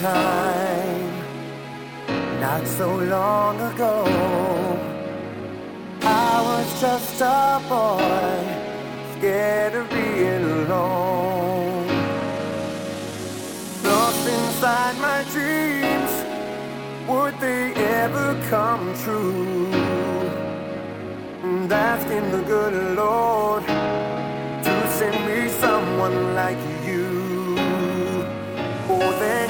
time, not so long ago. I was just a boy, scared of being alone. Lost inside my dreams, would they ever come true? And asking the good Lord to send me someone like you. Oh, then